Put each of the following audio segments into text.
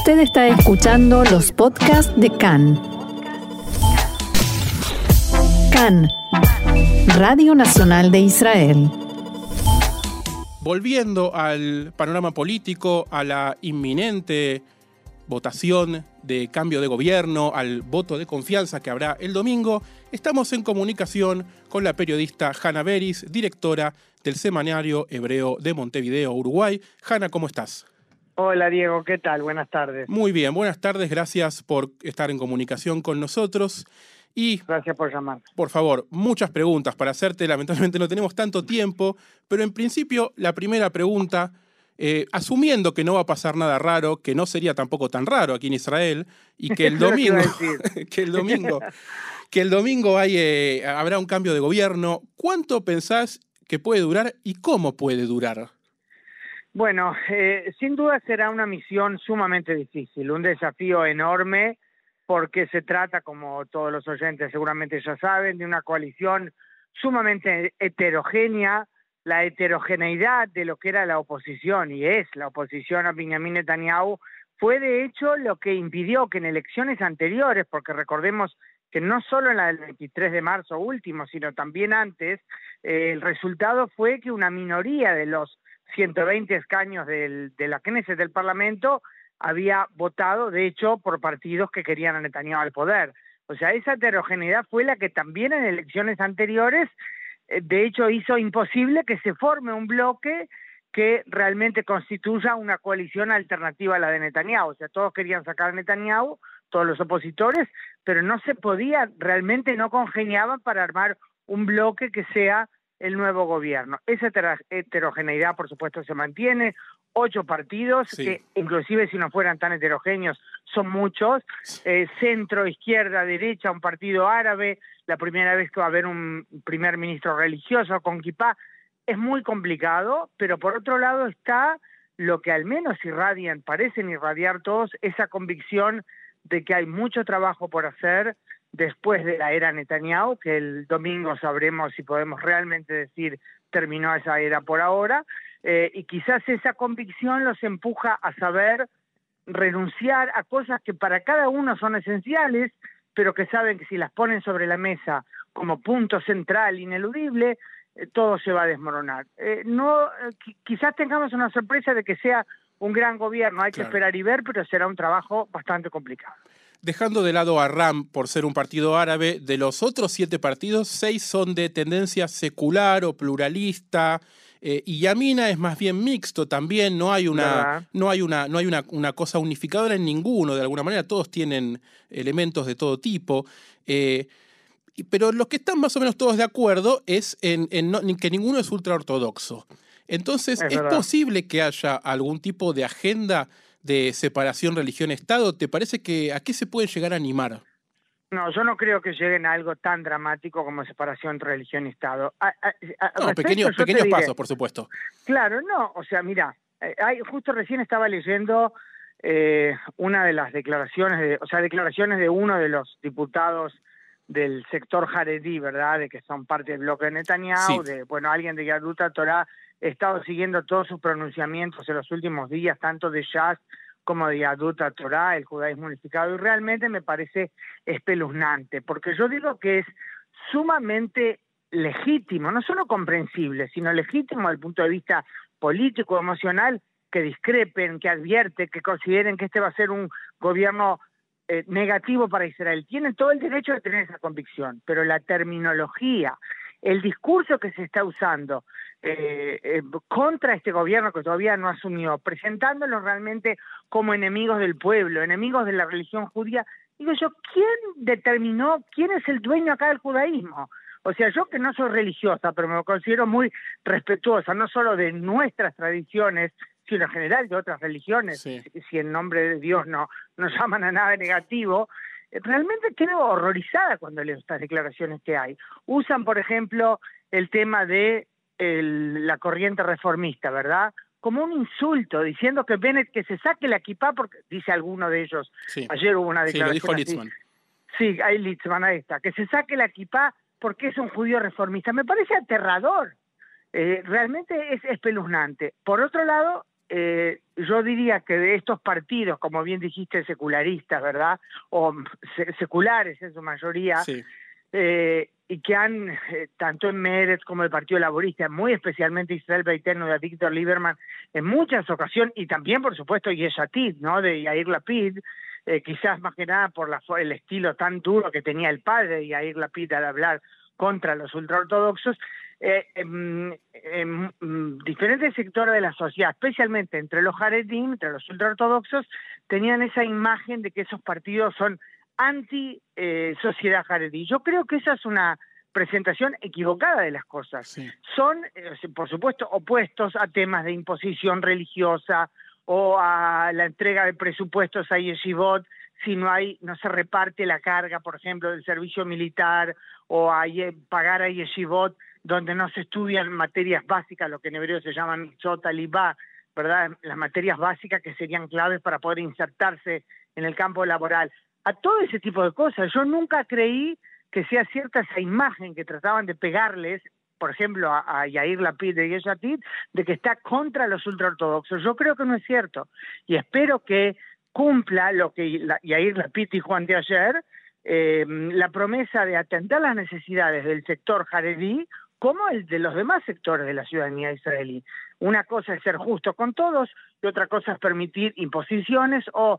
Usted está escuchando los podcasts de CAN. CAN, Radio Nacional de Israel. Volviendo al panorama político, a la inminente votación de cambio de gobierno, al voto de confianza que habrá el domingo, estamos en comunicación con la periodista Hanna Beris, directora del Semanario Hebreo de Montevideo, Uruguay. Hanna, ¿cómo estás? Hola Diego, ¿qué tal? Buenas tardes. Muy bien, buenas tardes, gracias por estar en comunicación con nosotros. Y, Gracias por llamar. por favor, muchas preguntas para hacerte. Lamentablemente no tenemos tanto tiempo, pero en principio la primera pregunta, eh, asumiendo que no va a pasar nada raro, que no sería tampoco tan raro aquí en Israel, y que el domingo, que el domingo, que el domingo hay, eh, habrá un cambio de gobierno, ¿cuánto pensás que puede durar y cómo puede durar? Bueno, eh, sin duda será una misión sumamente difícil, un desafío enorme, porque se trata, como todos los oyentes seguramente ya saben, de una coalición sumamente heterogénea, la heterogeneidad de lo que era la oposición y es la oposición a Benjamin Netanyahu fue de hecho lo que impidió que en elecciones anteriores, porque recordemos que no solo en la del 23 de marzo último, sino también antes, eh, el resultado fue que una minoría de los 120 escaños del, de la Knesset del Parlamento había votado, de hecho, por partidos que querían a Netanyahu al poder. O sea, esa heterogeneidad fue la que también en elecciones anteriores, eh, de hecho, hizo imposible que se forme un bloque que realmente constituya una coalición alternativa a la de Netanyahu. O sea, todos querían sacar a Netanyahu, todos los opositores, pero no se podía, realmente no congeniaban para armar un bloque que sea el nuevo gobierno. Esa hetero- heterogeneidad, por supuesto, se mantiene. Ocho partidos, Sí. que inclusive si no fueran tan heterogéneos, son muchos. Eh, centro, izquierda, derecha, un partido árabe, la primera vez que va a haber un primer ministro religioso con kipá. Es muy complicado, pero por otro lado está lo que al menos irradian, parecen irradiar todos, esa convicción de que hay mucho trabajo por hacer después de la era Netanyahu, que el domingo sabremos si podemos realmente decir terminó esa era por ahora, eh, y quizás esa convicción los empuja a saber renunciar a cosas que para cada uno son esenciales, pero que saben que si las ponen sobre la mesa como punto central, ineludible, eh, todo se va a desmoronar. Eh, no, qui- quizás tengamos una sorpresa de que sea un gran gobierno, hay que esperar y ver, pero será un trabajo bastante complicado. Dejando de lado a RAM por ser un partido árabe, de los otros siete partidos, seis son de tendencia secular o pluralista, eh, y Yamina es más bien mixto también, no hay una, no hay una, no hay una, una cosa unificadora en ninguno, de alguna manera, todos tienen elementos de todo tipo. eh, pero los que están más o menos todos de acuerdo es en, en no- que ninguno es ultraortodoxo. Entonces, Es ¿es, verdad. posible que haya algún tipo de agenda de separación religión-Estado? ¿Te parece que a qué se puede llegar a animar? No, yo no creo que lleguen a algo tan dramático como separación entre religión y Estado. A- a- a- No, pequeños, pequeños diré- pasos, por supuesto. Claro, no, o sea, mira, eh, hay, justo recién estaba leyendo eh, una de las declaraciones, de, o sea, declaraciones de uno de los diputados del sector jaredí, ¿verdad? De que son parte del bloque de Netanyahu, Sí. de, bueno, alguien de Yaduta Torah, he estado siguiendo todos sus pronunciamientos en los últimos días, tanto de Shas como de Yaduta Torah, el judaísmo unificado, y realmente me parece espeluznante, porque yo digo que es sumamente legítimo, no solo comprensible, sino legítimo desde el punto de vista político, emocional, que discrepen, que advierten, que consideren que este va a ser un gobierno eh, negativo para Israel. Tienen todo el derecho de tener esa convicción, pero la terminología, el discurso que se está usando eh, eh, contra este gobierno que todavía no asumió, presentándolos realmente como enemigos del pueblo, enemigos de la religión judía, digo yo, ¿quién determinó quién es el dueño acá del judaísmo? O sea, yo que no soy religiosa, pero me considero muy respetuosa, no solo de nuestras tradiciones, sino en general de otras religiones, Sí. si, en nombre de Dios no, no llaman a nada negativo, realmente quedo horrorizada cuando leo estas declaraciones que hay. Usan, por ejemplo, el tema de el- la corriente reformista, ¿verdad? Como un insulto, diciendo que Bennett que se saque la equipa, porque dice alguno de ellos, Sí, ayer hubo una sí lo declaración dijo así. Litzman. Sí, hay Litzman a esta, que se saque la equipá porque es un judío reformista. Me parece aterrador. Eh, realmente es espeluznante. Por otro lado, eh, yo diría que de estos partidos, como bien dijiste, secularistas, ¿verdad? O seculares en su mayoría, eh, y que han, eh, tanto en Meretz como el Partido Laborista, muy especialmente Israel Beiteno de Víctor Lieberman, en muchas ocasiones, y también, por supuesto, Yeshatid, ¿no? De Yair Lapid, quizás más que nada por la, el estilo tan duro que tenía el padre de Yair Lapid al hablar contra los ultraortodoxos, eh, en, diferentes sectores de la sociedad, especialmente entre los Haredim, entre los ultraortodoxos, tenían esa imagen de que esos partidos son anti-sociedad eh, Yo creo que esa es una presentación equivocada de las cosas. Son, eh, por supuesto, opuestos a temas de imposición religiosa o a la entrega de presupuestos a yeshivot si no hay no se reparte la carga, por ejemplo, del servicio militar o a pagar a yeshivot donde no se estudian materias básicas, lo que en hebreo se llama mitzvot ¿verdad? Las materias básicas que serían claves para poder insertarse en el campo laboral. A todo ese tipo de cosas. Yo nunca creí que sea cierta esa imagen que trataban de pegarles, por ejemplo, a, Yair Lapid de Yeshatid, de que está contra los ultraortodoxos. Yo creo que no es cierto. Y espero que cumpla lo que Yair Lapid dijo ayer, eh, la promesa de atender las necesidades del sector jaredí como el de los demás sectores de la ciudadanía israelí. Una cosa es ser justo con todos y otra cosa es permitir imposiciones o,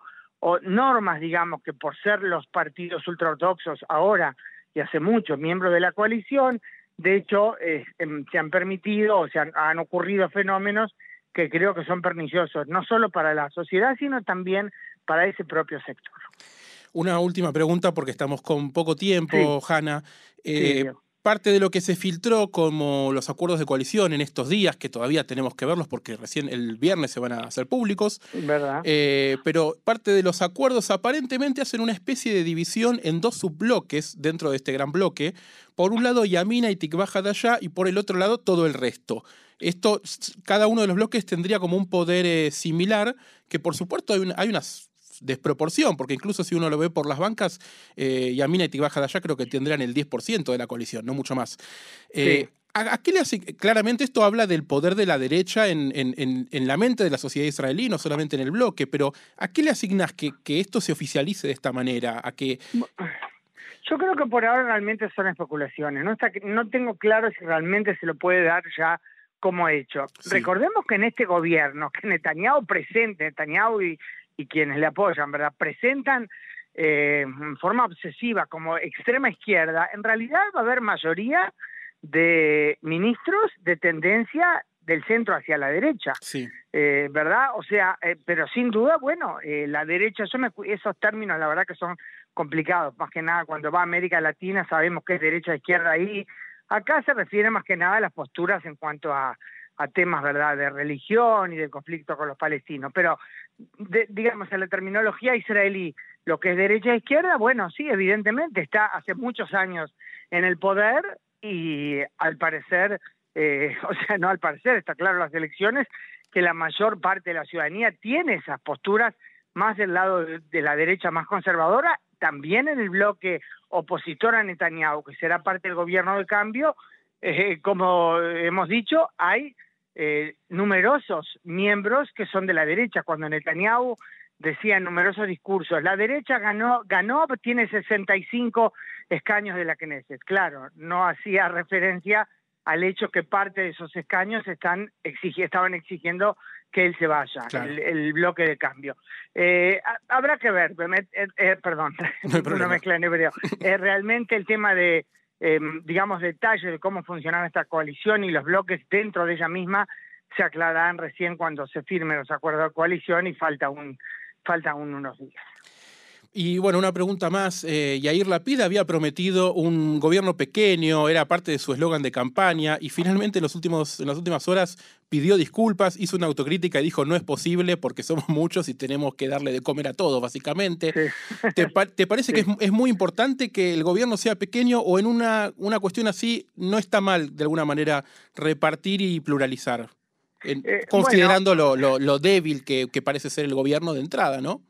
normas, digamos, que por ser los partidos ultraortodoxos ahora y hace mucho miembros de la coalición, de hecho eh, em, se han permitido o se han, ocurrido fenómenos que creo que son perniciosos, no solo para la sociedad, sino también para ese propio sector. Una última pregunta, porque estamos con poco tiempo, Hanna. Eh, parte de lo que se filtró como los acuerdos de coalición en estos días, que todavía tenemos que verlos porque recién el viernes se van a hacer públicos, ¿verdad? Eh, pero parte de los acuerdos aparentemente hacen una especie de división en dos subbloques dentro de este gran bloque. Por un lado Yamina y Tikbaja de allá y por el otro lado todo el resto. Esto, cada uno de los bloques tendría como un poder eh, similar, que por supuesto hay, hay unas desproporción, porque incluso si uno lo ve por las bancas, eh, Yamina y Tibaja de allá creo que tendrán el 10% de la coalición, no mucho más. Eh, ¿a, qué le hace? Claramente esto habla del poder de la derecha en, en, la mente de la sociedad israelí, no solamente en el bloque, pero ¿a qué le asignas que, que esto se oficialice de esta manera? ¿A que yo creo que por ahora realmente son especulaciones. No, está, no tengo claro si realmente se lo puede dar ya como hecho. Recordemos que en este gobierno, que Netanyahu presente, Netanyahu y, y quienes le apoyan, ¿verdad? Presentan eh, en forma obsesiva como extrema izquierda, en realidad va a haber mayoría de ministros de tendencia del centro hacia la derecha, sí. Eh, ¿verdad? O sea, eh, pero sin duda, bueno, la derecha, yo me, esos términos la verdad que son complicados, más que nada cuando va a América Latina sabemos que es derecha izquierda ahí, acá se refiere más que nada a las posturas en cuanto a, a temas, ¿verdad?, de religión y del conflicto con los palestinos. Pero, digamos, en la terminología israelí, lo que es derecha e izquierda, bueno, sí, evidentemente, está hace muchos años en el poder y al parecer, eh, o sea, no al parecer, está claro las elecciones, que la mayor parte de la ciudadanía tiene esas posturas más del lado de la derecha más conservadora, también en el bloque opositor a Netanyahu, que será parte del gobierno de cambio, eh, como hemos dicho, hay eh, numerosos miembros que son de la derecha. Cuando Netanyahu decía en numerosos discursos, la derecha ganó, ganó, tiene 65 escaños de la Knesset. Claro, no hacía referencia al hecho que parte de esos escaños están estaban exigiendo que él se vaya, el, bloque de cambio. Eh, habrá que ver, eh, perdón, no, no mezcla en hebreo. realmente el tema de Em, digamos, detalles de cómo funcionaba esta coalición y los bloques dentro de ella misma se aclararán recién cuando se firmen los acuerdos de coalición y falta un, falta unos días. Y bueno, una pregunta más. Eh, Yair Lapid había prometido un gobierno pequeño, era parte de su eslogan de campaña, y finalmente en, los últimos, en las últimas horas pidió disculpas, hizo una autocrítica y dijo no es posible porque somos muchos y tenemos que darle de comer a todos, básicamente. ¿Te, parece que es, muy importante que el gobierno sea pequeño o en una, una cuestión así no está mal de alguna manera repartir y pluralizar? Eh, considerando lo, lo, débil que, que parece ser el gobierno de entrada, ¿no?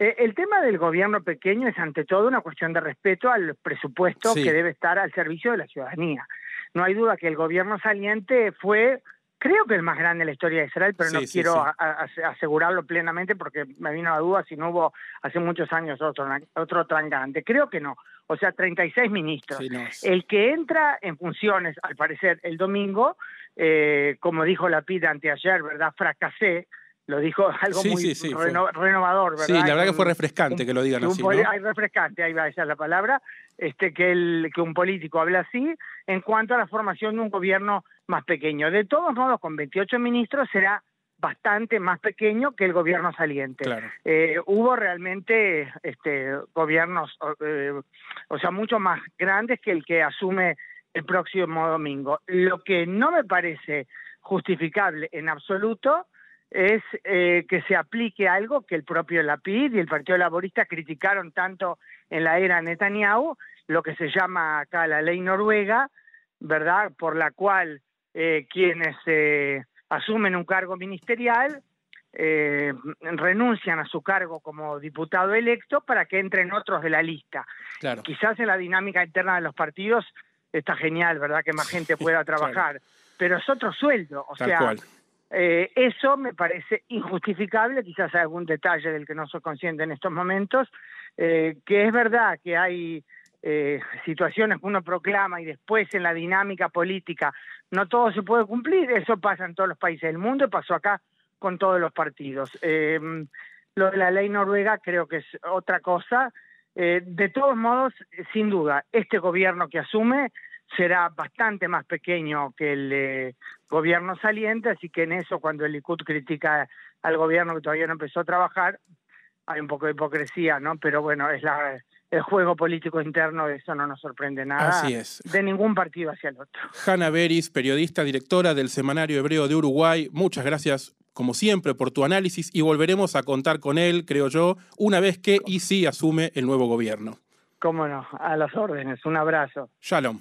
Eh, el tema del gobierno pequeño es ante todo una cuestión de respeto al presupuesto que debe estar al servicio de la ciudadanía. No hay duda que el gobierno saliente fue creo que el más grande en la historia de Israel, pero no Sí, quiero a- a- asegurarlo plenamente porque me vino la duda si no hubo hace muchos años otro, otro tan grande. Creo que no. O sea, 36 ministros. No, El que entra en funciones, al parecer, el domingo, eh, como dijo la PIDA anteayer, ¿verdad? Fracasé, lo dijo algo Sí, muy sí, sí, fue- reno- renovador, ¿verdad? Sí, la verdad que fue refrescante que lo digan que así, refrescante, ahí va, esa es la palabra, este, que, el, que un político hable así en cuanto a la formación de un gobierno más pequeño. De todos modos, con 28 ministros será bastante más pequeño que el gobierno saliente. Claro. Eh, hubo realmente este, gobiernos, eh, o sea, mucho más grandes que el que asume el próximo domingo. Lo que no me parece justificable en absoluto es eh, que se aplique algo que el propio Lapid y el Partido Laborista criticaron tanto en la era Netanyahu, lo que se llama acá la ley noruega, ¿verdad? Por la cual eh, quienes eh, asumen un cargo ministerial eh, renuncian a su cargo como diputado electo para que entren otros de la lista. Claro. Quizás en la dinámica interna de los partidos está genial, ¿verdad? Que más gente pueda trabajar, pero es otro sueldo, o Tal sea, cual. Eh, eso me parece injustificable, quizás algún detalle del que no soy consciente en estos momentos, eh, que es verdad que hay eh, situaciones que uno proclama y después en la dinámica política no todo se puede cumplir, eso pasa en todos los países del mundo y pasó acá con todos los partidos. Eh, lo de la ley noruega creo que es otra cosa. De todos modos, sin duda, este gobierno que asume será bastante más pequeño que el eh, gobierno saliente, así que en eso cuando el Likud critica al gobierno que todavía no empezó a trabajar, hay un poco de hipocresía, ¿no? Pero bueno, es la, el juego político interno, eso no nos sorprende nada Así es. de ningún partido hacia el otro. Hanna Beris, periodista, directora del Semanario Hebreo de Uruguay, muchas gracias como siempre por tu análisis y volveremos a contar con él, creo yo, una vez que y sí asume el nuevo gobierno. Cómo no, a las órdenes, un abrazo. Shalom.